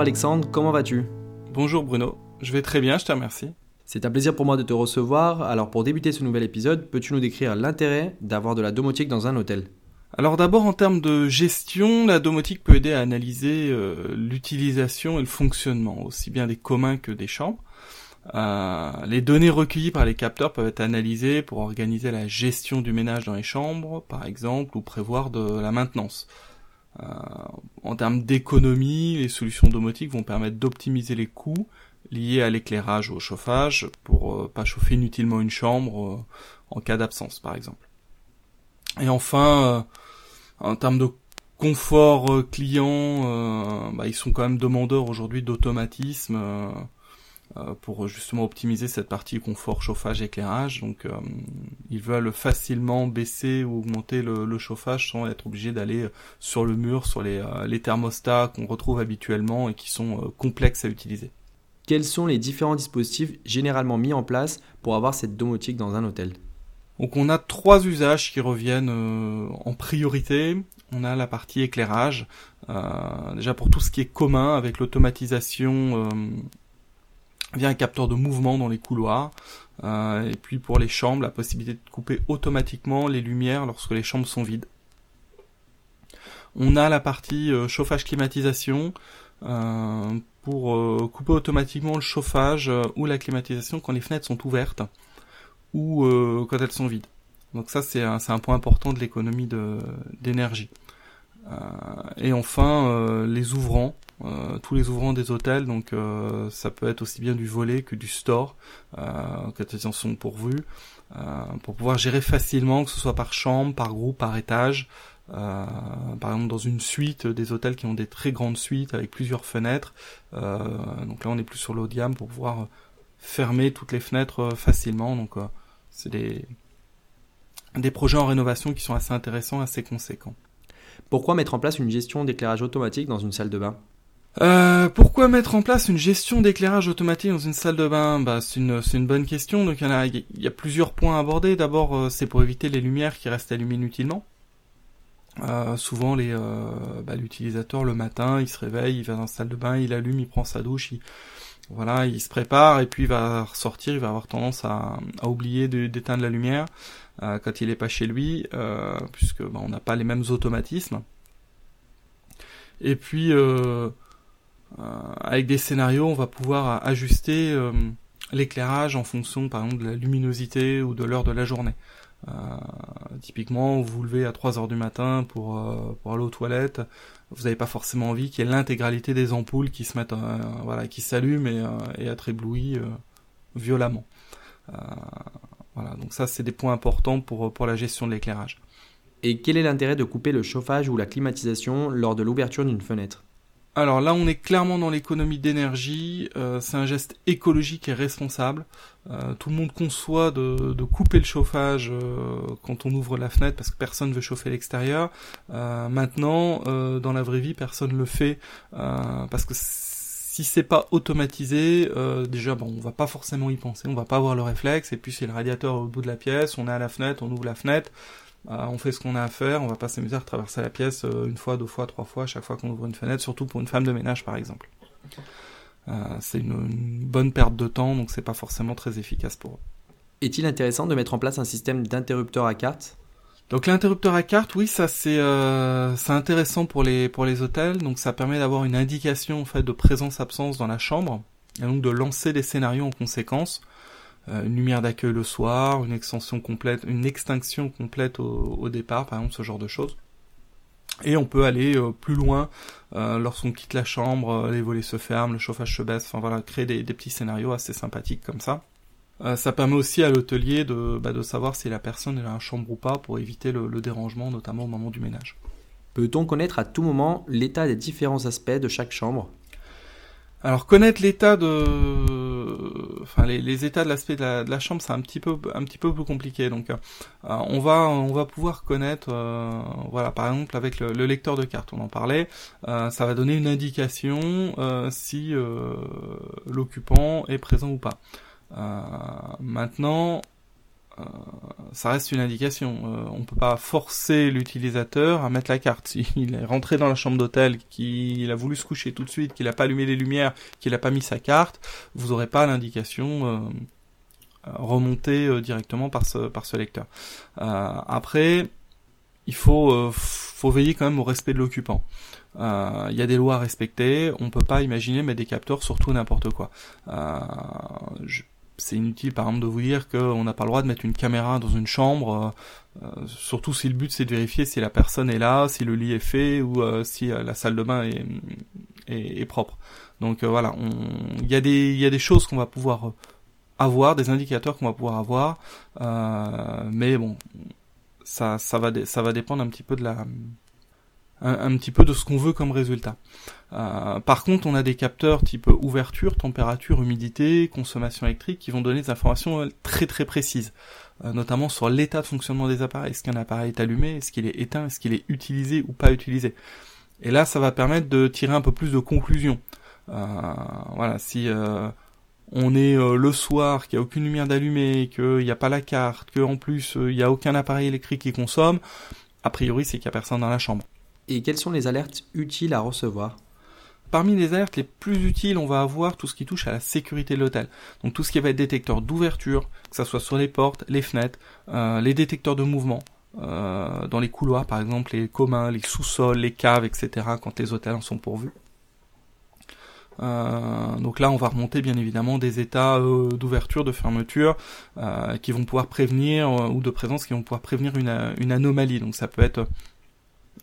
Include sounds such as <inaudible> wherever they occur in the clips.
Bonjour Alexandre, comment vas-tu? Bonjour Bruno, je vais très bien, je te remercie. C'est un plaisir pour moi de te recevoir. Alors pour débuter ce nouvel épisode, peux-tu nous décrire l'intérêt d'avoir de la domotique dans un hôtel? Alors d'abord en termes de gestion, la domotique peut aider à analyser euh, l'utilisation et le fonctionnement, aussi bien des communs que des chambres. Euh, les données recueillies par les capteurs peuvent être analysées pour organiser la gestion du ménage dans les chambres, par exemple, ou prévoir de la maintenance. Euh, en termes d'économie, les solutions domotiques vont permettre d'optimiser les coûts liés à l'éclairage ou au chauffage pour euh, pas chauffer inutilement une chambre euh, en cas d'absence, par exemple. Et enfin, en termes de confort client, bah, ils sont quand même demandeurs aujourd'hui d'automatisme euh, pour justement optimiser cette partie confort, chauffage, éclairage. Donc euh, ils veulent facilement baisser ou augmenter le, chauffage sans être obligés d'aller sur le mur, sur les, euh, les thermostats qu'on retrouve habituellement et qui sont complexes à utiliser. Quels sont les différents dispositifs généralement mis en place pour avoir cette domotique dans un hôtel? Donc on a trois usages qui reviennent en priorité. On a la partie éclairage, déjà pour tout ce qui est commun avec l'automatisation via un capteur de mouvement dans les couloirs. Euh, et puis pour les chambres, la possibilité de couper automatiquement les lumières lorsque les chambres sont vides. On a la partie euh, chauffage climatisation euh, pour couper automatiquement le chauffage ou la climatisation quand les fenêtres sont ouvertes ou quand elles sont vides. Donc ça c'est un, un, point important de l'économie d'énergie. et enfin les ouvrants euh, tous les ouvrants des hôtels, donc euh, ça peut être aussi bien du volet que du store, euh, ils en sont pourvus, pour pouvoir gérer facilement, que ce soit par chambre, par groupe, par étage. par exemple dans une suite, des hôtels qui ont des très grandes suites avec plusieurs fenêtres. donc là on est plus sur l'eau pour pouvoir fermer toutes les fenêtres facilement. Donc c'est des projets en rénovation qui sont assez intéressants, assez conséquents. Pourquoi mettre en place une gestion d'éclairage automatique dans une salle de bain? Euh, pourquoi mettre en place une gestion d'éclairage automatique dans une salle de bain? Bah, c'est une, une bonne question. Donc il y, a, y a plusieurs points à aborder. D'abord, euh, c'est pour éviter les lumières qui restent allumées inutilement. Euh, souvent, les, bah, l'utilisateur le matin, il se réveille, il va dans la salle de bain, il allume, il prend sa douche, il, voilà, il se prépare et puis il va ressortir. Il va avoir tendance à, à oublier d'éteindre la lumière quand il est pas chez lui, puisque bah, on n'a pas les mêmes automatismes. Et puis euh, avec des scénarios, on va pouvoir ajuster euh, l'éclairage en fonction, par exemple, de la luminosité ou de l'heure de la journée. Euh, typiquement, vous vous levez à 3 heures du matin pour, aller aux toilettes, vous n'avez pas forcément envie qu'il y ait l'intégralité des ampoules qui se mettent, voilà, qui s'allument et, et être éblouies violemment. voilà, donc ça c'est des points importants pour, pour la gestion de l'éclairage. Et quel est l'intérêt de couper le chauffage ou la climatisation lors de l'ouverture d'une fenêtre? Alors là, on est clairement dans l'économie d'énergie. Euh, c'est un geste écologique et responsable. Euh, tout le monde conçoit de, couper le chauffage euh, quand on ouvre la fenêtre parce que personne veut chauffer l'extérieur. maintenant, dans la vraie vie, personne le fait parce que si c'est pas automatisé, déjà bon, on va pas forcément y penser, on va pas avoir le réflexe. Et puis c'est le radiateur au bout de la pièce, on est à la fenêtre, on ouvre la fenêtre. Bah, on fait ce qu'on a à faire, on va pas s'amuser à traverser la pièce euh, une fois, deux fois, trois fois, chaque fois qu'on ouvre une fenêtre, surtout pour une femme de ménage par exemple. Euh, c'est une, bonne perte de temps, donc c'est pas forcément très efficace pour eux. Est-il intéressant de mettre en place un système d'interrupteur à carte? Donc l'interrupteur à carte, oui, ça c'est euh, intéressant pour les pour les hôtels. Donc ça permet d'avoir une indication en fait de présence-absence dans la chambre et donc de lancer des scénarios en conséquence. Euh, une lumière d'accueil le soir, une extension complète, une extinction complète au, départ, par exemple, ce genre de choses. Et on peut aller euh, plus loin euh, lorsqu'on quitte la chambre, les volets se ferment, le chauffage se baisse, enfin voilà, créer des, petits scénarios assez sympathiques comme ça. ça permet aussi à l'hôtelier de, bah, de savoir si la personne est dans la chambre ou pas pour éviter le dérangement, notamment au moment du ménage. Peut-on connaître à tout moment l'état des différents aspects de chaque chambre? Alors connaître l'état de, enfin les, états de l'aspect de la, chambre, c'est un petit peu un petit peu plus compliqué. Donc euh, on va on va pouvoir connaître, euh, voilà par exemple avec le, lecteur de cartes, on en parlait, euh, ça va donner une indication si l'occupant est présent ou pas. maintenant, ça reste une indication. Euh, on peut pas forcer l'utilisateur à mettre la carte. <laughs> S'il est rentré dans la chambre d'hôtel, qu'il a voulu se coucher tout de suite, qu'il n'a pas allumé les lumières, qu'il n'a pas mis sa carte, vous n'aurez pas l'indication euh, remontée euh, directement par ce, par ce lecteur. Euh, après, il faut, faut veiller quand même au respect de l'occupant. Il y a des lois à respecter. On peut pas imaginer mettre des capteurs sur tout n'importe quoi. Je, c'est inutile par exemple de vous dire qu'on n'a pas le droit de mettre une caméra dans une chambre, euh, euh, surtout si le but c'est de vérifier si la personne est là, si le lit est fait ou euh, si la salle de bain est, est, propre. Donc voilà, il y, a des, y a des choses qu'on va pouvoir avoir, des indicateurs qu'on va pouvoir avoir, mais bon, ça, ça, va, ça va dépendre un petit peu de la un, petit peu de ce qu'on veut comme résultat. Euh, par contre, on a des capteurs type ouverture, température, humidité, consommation électrique qui vont donner des informations euh, très très précises, euh, notamment sur l'état de fonctionnement des appareils. Est-ce qu'un appareil est allumé? Est-ce qu'il est éteint? Est-ce qu'il est utilisé ou pas utilisé? Et là, ça va permettre de tirer un peu plus de conclusions. voilà, si on est le soir, qu'il n'y a aucune lumière d'allumée, qu'il n'y a pas la carte, qu'en plus il n'y a aucun appareil électrique qui consomme, a priori c'est qu'il n'y a personne dans la chambre. Et quelles sont les alertes utiles à recevoir? Parmi les alertes les plus utiles, on va avoir tout ce qui touche à la sécurité de l'hôtel. Donc tout ce qui va être détecteur d'ouverture, que ce soit sur les portes, les fenêtres, euh, les détecteurs de mouvement, euh, dans les couloirs par exemple, les communs, les sous-sols, les caves, etc. quand les hôtels en sont pourvus. Euh, donc là, on va remonter bien évidemment des états d'ouverture, de fermeture, qui vont pouvoir prévenir ou de présence qui vont pouvoir prévenir une, une anomalie. Donc ça peut être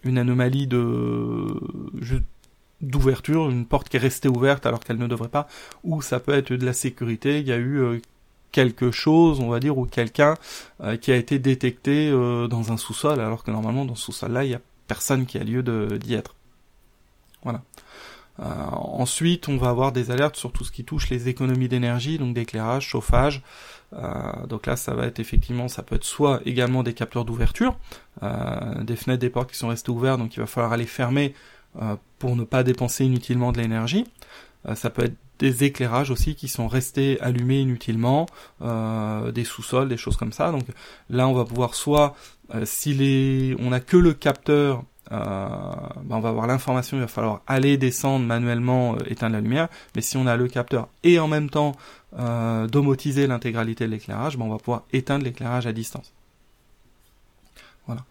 une anomalie de d'ouverture, une porte qui est restée ouverte alors qu'elle ne devrait pas, ou ça peut être de la sécurité, il y a eu euh, quelque chose, on va dire, ou quelqu'un euh, qui a été détecté euh, dans un sous-sol, alors que normalement dans ce sous-sol-là, il n'y a personne qui a lieu d'y être. Voilà. Ensuite, on va avoir des alertes sur tout ce qui touche les économies d'énergie, donc d'éclairage, chauffage. donc là, ça va être effectivement, ça peut être soit également des capteurs d'ouverture, des fenêtres, des portes qui sont restées ouvertes, donc il va falloir aller fermer euh, pour ne pas dépenser inutilement de l'énergie. Euh, ça peut être des éclairages aussi qui sont restés allumés inutilement, euh, des sous-sols, des choses comme ça. Donc là, on va pouvoir soit, si les, on n'a que le capteur, ben, on va avoir l'information, il va falloir aller descendre manuellement, éteindre la lumière. Mais si on a le capteur et en même temps domotiser l'intégralité de l'éclairage, ben, on va pouvoir éteindre l'éclairage à distance. Voilà.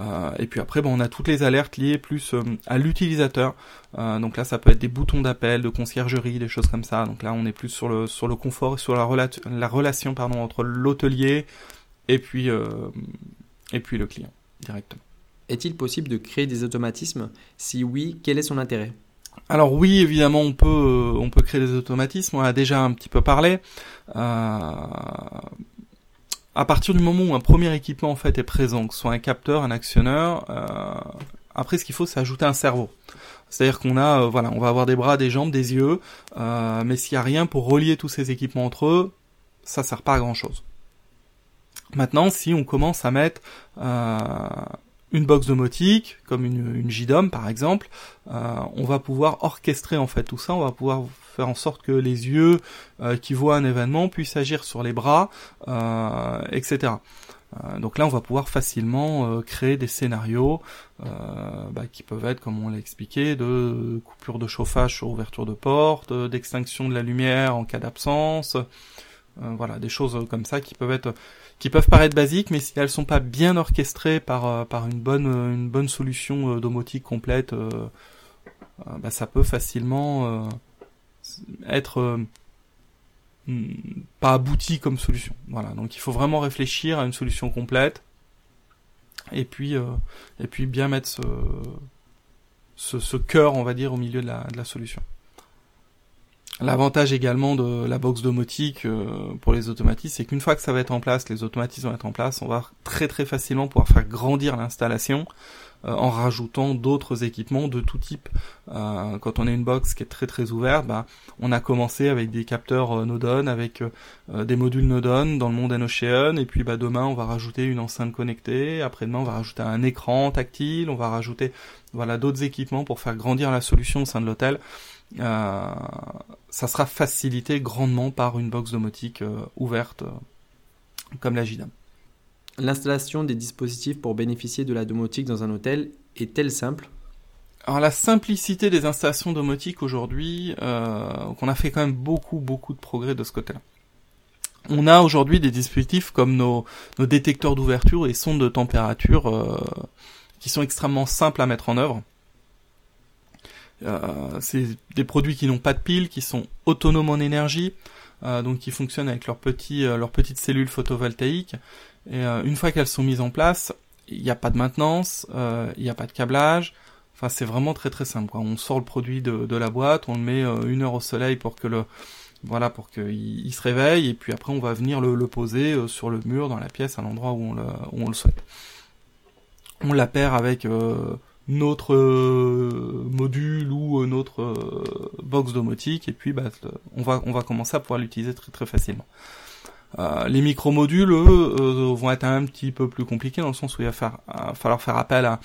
Euh, et puis après, bon, on a toutes les alertes liées plus euh, à l'utilisateur. Euh, donc là, ça peut être des boutons d'appel, de conciergerie, des choses comme ça. Donc là, on est plus sur le sur le confort sur la, la relation pardon entre l'hôtelier et puis et puis le client directement. Est-il possible de créer des automatismes? Si oui, quel est son intérêt? Alors oui, évidemment, on peut on peut créer des automatismes. On a déjà un petit peu parlé. Euh, à partir du moment où un premier équipement en fait est présent, que ce soit un capteur, un actionneur, euh, après ce qu'il faut c'est ajouter un cerveau. C'est-à-dire qu'on a, euh, voilà, on va avoir des bras, des jambes, des yeux, euh, mais s'il n'y a rien pour relier tous ces équipements entre eux, ça sert pas à grand chose. Maintenant, si on commence à mettre une box domotique, comme une, une JDOM par exemple, on va pouvoir orchestrer en fait tout ça, on va pouvoir faire en sorte que les yeux euh, qui voient un événement puissent agir sur les bras, euh, etc. Euh, donc là, on va pouvoir facilement créer des scénarios bah, qui peuvent être, comme on l'a expliqué, de coupure de chauffage sur ouverture de porte, d'extinction de la lumière en cas d'absence, voilà, des choses comme ça qui peuvent être, qui peuvent paraître basiques, mais si elles sont pas bien orchestrées par par une bonne une bonne solution domotique complète, bah, ça peut facilement être euh, pas abouti comme solution. Voilà, donc il faut vraiment réfléchir à une solution complète et puis euh, et puis bien mettre ce, ce, ce, cœur, on va dire, au milieu de la, de la solution. L'avantage également de la box domotique euh, pour les automatismes, c'est qu'une fois que ça va être en place, les automatismes vont être en place, on va très très facilement pouvoir faire grandir l'installation en rajoutant d'autres équipements de tout type. Euh, quand on a une box qui est très très ouverte, bah, on a commencé avec des capteurs euh, Nodon, avec des modules Nodon dans le monde Ocean, et puis bah, demain on va rajouter une enceinte connectée, après-demain on va rajouter un écran tactile, on va rajouter voilà d'autres équipements pour faire grandir la solution au sein de l'hôtel. Euh, ça sera facilité grandement par une box domotique ouverte comme la JDAM. L'installation des dispositifs pour bénéficier de la domotique dans un hôtel est-elle simple? Alors la simplicité des installations domotiques aujourd'hui, euh, qu'on a fait quand même beaucoup beaucoup de progrès de ce côté-là. On a aujourd'hui des dispositifs comme nos, détecteurs d'ouverture et sondes de température euh, qui sont extrêmement simples à mettre en œuvre. Euh, c'est des produits qui n'ont pas de piles, qui sont autonomes en énergie, donc qui fonctionnent avec leurs petits, euh, leurs petites cellules photovoltaïques. Et une fois qu'elles sont mises en place, il n'y a pas de maintenance, il n'y a pas de câblage. Enfin, c'est vraiment très très simple. On sort le produit de, la boîte, on le met une heure au soleil pour que le voilà pour qu'il il se réveille et puis après on va venir le, poser sur le mur dans la pièce à l'endroit où, on le, souhaite. On la perd avec notre euh, module ou euh, notre euh, box domotique et puis bah, on va on va commencer à pouvoir l'utiliser très très facilement. les micro-modules, eux, vont être un petit peu plus compliqués dans le sens où il va faire, falloir faire appel à,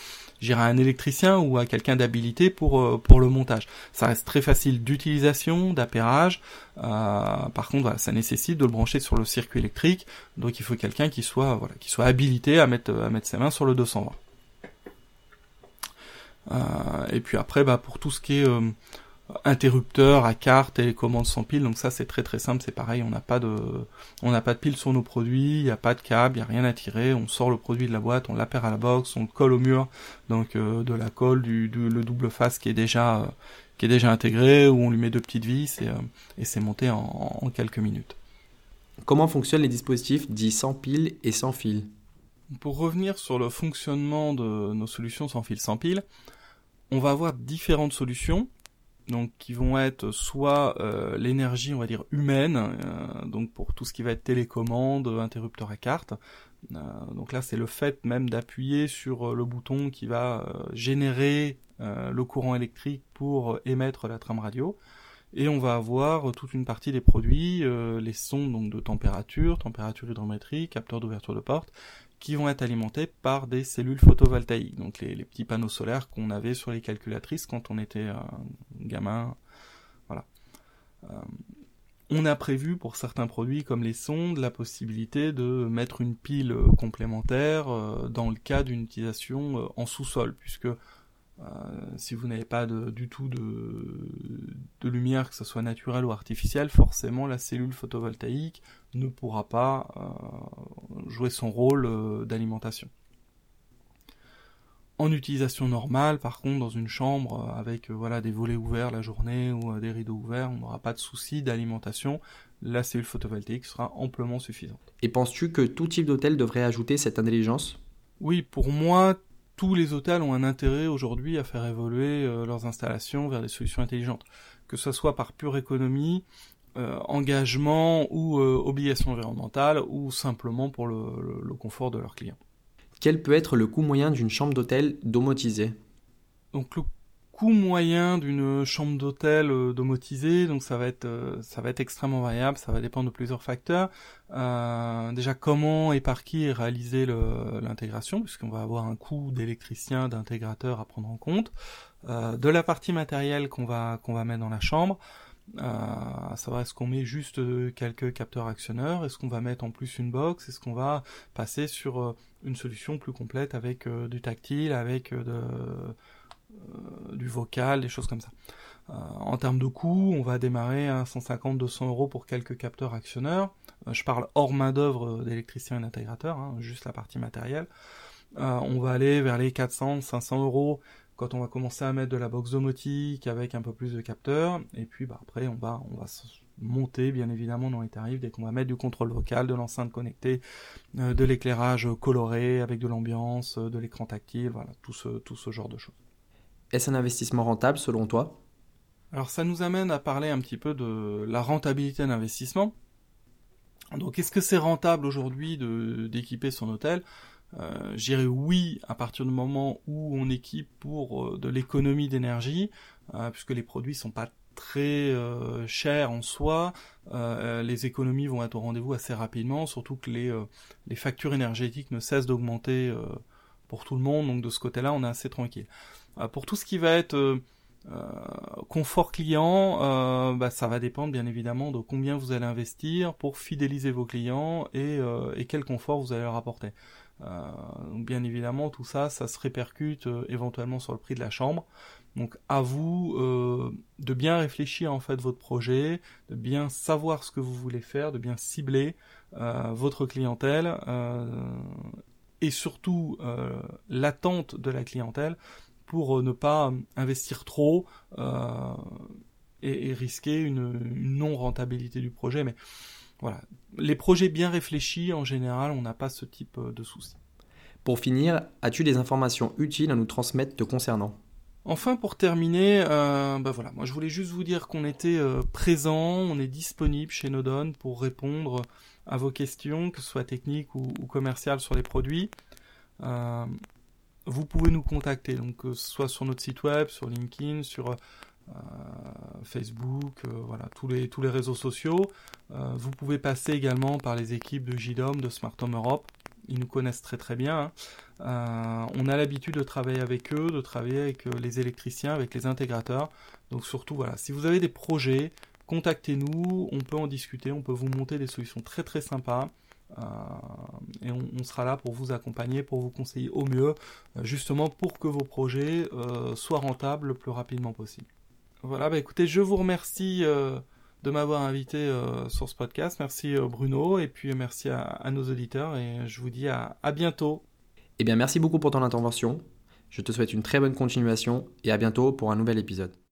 un électricien ou à quelqu'un d'habilité pour pour le montage. Ça reste très facile d'utilisation, d'appairage. par contre, ça nécessite de le brancher sur le circuit électrique. Donc, il faut quelqu'un qui soit voilà, qui soit habilité à mettre à mettre ses mains sur le 220. Euh, et puis après, bah, pour tout ce qui est euh, interrupteur à carte, télécommande sans pile, donc ça c'est très très simple, c'est pareil, on n'a pas de on n'a pas de pile sur nos produits, il n'y a pas de câble, il n'y a rien à tirer, on sort le produit de la boîte, on l'appare à la box, on le colle au mur, donc euh, de la colle, du, le double face qui est déjà qui est déjà intégré, où on lui met deux petites vis et, et c'est monté en, en, quelques minutes. Comment fonctionnent les dispositifs dits sans pile et sans fil? Pour revenir sur le fonctionnement de nos solutions sans fil sans pile, on va avoir différentes solutions donc qui vont être soit euh, l'énergie on va dire humaine euh, donc pour tout ce qui va être télécommande interrupteur à carte. Euh, donc là c'est le fait même d'appuyer sur le bouton qui va générer le courant électrique pour émettre la trame radio. Et on va avoir toute une partie des produits les sons donc de température température hydrométrique capteur d'ouverture de porte qui vont être alimentés par des cellules photovoltaïques, donc les, petits panneaux solaires qu'on avait sur les calculatrices quand on était gamin. Voilà. Euh, on a prévu pour certains produits comme les sondes la possibilité de mettre une pile complémentaire euh, dans le cas d'une utilisation euh, en sous-sol, puisque euh, si vous n'avez pas du tout de, de, lumière, que ce soit naturelle ou artificielle, forcément la cellule photovoltaïque ne pourra pas euh, jouer son rôle euh, d'alimentation. En utilisation normale, par contre, dans une chambre avec voilà des volets ouverts la journée ou des rideaux ouverts, on n'aura pas de souci d'alimentation. La cellule photovoltaïque sera amplement suffisante. Et penses-tu que tout type d'hôtel devrait ajouter cette intelligence? Oui, pour moi, tous les hôtels ont un intérêt aujourd'hui à faire évoluer euh, leurs installations vers des solutions intelligentes, que ce soit par pure économie, euh, engagement ou euh, obligation environnementale, ou simplement pour le, confort de leurs clients. Quel peut être le coût moyen d'une chambre d'hôtel domotisée? Donc le coût moyen d'une chambre d'hôtel euh, domotisée, donc ça va être euh, ça va être extrêmement variable, ça va dépendre de plusieurs facteurs. Euh, déjà comment et par qui est l'intégration, puisqu'on va avoir un coût d'électricien, d'intégrateur à prendre en compte, de la partie matérielle qu'on va qu'on va mettre dans la chambre. à savoir est-ce qu'on met juste quelques capteurs actionneurs, est-ce qu'on va mettre en plus une box, est-ce qu'on va passer sur une solution plus complète avec du tactile, avec de, euh, du vocal, des choses comme ça. Euh, en termes de coût, on va démarrer à 150-200 euros pour quelques capteurs actionneurs. Euh, je parle hors main d'œuvre d'électricien et d'intégrateur, hein, juste la partie matérielle. on va aller vers les 400-500 euros quand on va commencer à mettre de la box domotique avec un peu plus de capteurs. Et puis bah, après, on va, on va monter bien évidemment dans les tarifs dès qu'on va mettre du contrôle vocal, de l'enceinte connectée, de l'éclairage coloré avec de l'ambiance, de l'écran tactile, voilà, tout ce, tout ce genre de choses. Est-ce un investissement rentable selon toi? Alors ça nous amène à parler un petit peu de la rentabilité d'investissement. Donc est-ce que c'est rentable aujourd'hui d'équiper son hôtel? Euh, J'irais oui à partir du moment où on équipe pour euh, de l'économie d'énergie, euh, puisque les produits sont pas très euh, chers en soi, les économies vont être au rendez-vous assez rapidement, surtout que les factures énergétiques ne cessent d'augmenter pour tout le monde, donc de ce côté-là on est assez tranquille. Euh, pour tout ce qui va être euh, confort client, bah, ça va dépendre bien évidemment de combien vous allez investir pour fidéliser vos clients et, et quel confort vous allez leur apporter. donc bien évidemment tout ça, ça se répercute éventuellement sur le prix de la chambre. Donc à vous euh, de bien réfléchir en fait votre projet, de bien savoir ce que vous voulez faire, de bien cibler euh, votre clientèle euh, et surtout l'attente de la clientèle pour ne pas investir trop et, risquer une, une non rentabilité du projet. Mais voilà, les projets bien réfléchis en général, on n'a pas ce type de soucis. Pour finir, as-tu des informations utiles à nous transmettre te concernant? Enfin, pour terminer, euh, bah voilà, moi je voulais juste vous dire qu'on était euh, présent, on est disponible chez Nodon pour répondre à vos questions, que ce soit techniques ou, commerciales sur les produits. Euh, vous pouvez nous contacter, donc ce soit sur notre site web, sur LinkedIn, sur Facebook, voilà, tous les, tous les réseaux sociaux. vous pouvez passer également par les équipes de JDOM, de Smart Home Europe ils nous connaissent très très bien. Hein. Euh, on a l'habitude de travailler avec eux, de travailler avec euh, les électriciens, avec les intégrateurs. Donc surtout, voilà, si vous avez des projets, contactez-nous, on peut en discuter, on peut vous monter des solutions très très sympas. Euh, et on, sera là pour vous accompagner, pour vous conseiller au mieux, justement pour que vos projets soient rentables le plus rapidement possible. Voilà, bah écoutez, je vous remercie de m'avoir invité euh, sur ce podcast. Merci euh, Bruno et puis merci à, nos auditeurs et je vous dis à, à bientôt. Eh bien merci beaucoup pour ton intervention. Je te souhaite une très bonne continuation et à bientôt pour un nouvel épisode.